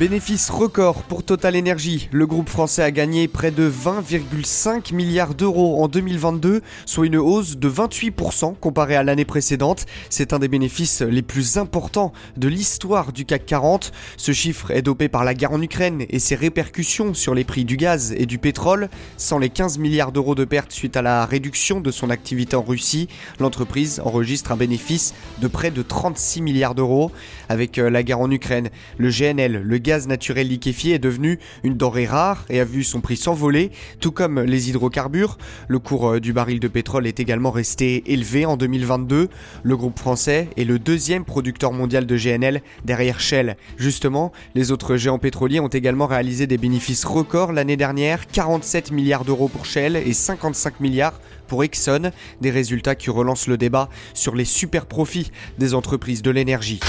Bénéfice record pour Total Energy. Le groupe français a gagné près de 20,5 milliards d'euros en 2022, soit une hausse de 28% comparée à l'année précédente. C'est un des bénéfices les plus importants de l'histoire du CAC 40. Ce chiffre est dopé par la guerre en Ukraine et ses répercussions sur les prix du gaz et du pétrole. Sans les 15 milliards d'euros de pertes suite à la réduction de son activité en Russie, l'entreprise enregistre un bénéfice de près de 36 milliards d'euros. Avec euh, la guerre en Ukraine, le GNL, le gaz naturel liquéfié est devenu une denrée rare et a vu son prix s'envoler, tout comme les hydrocarbures. Le cours euh, du baril de pétrole est également resté élevé en 2022. Le groupe français est le deuxième producteur mondial de GNL derrière Shell. Justement, les autres géants pétroliers ont également réalisé des bénéfices records l'année dernière, 47 milliards d'euros pour Shell et 55 milliards pour Exxon, des résultats qui relancent le débat sur les super profits des entreprises de l'énergie.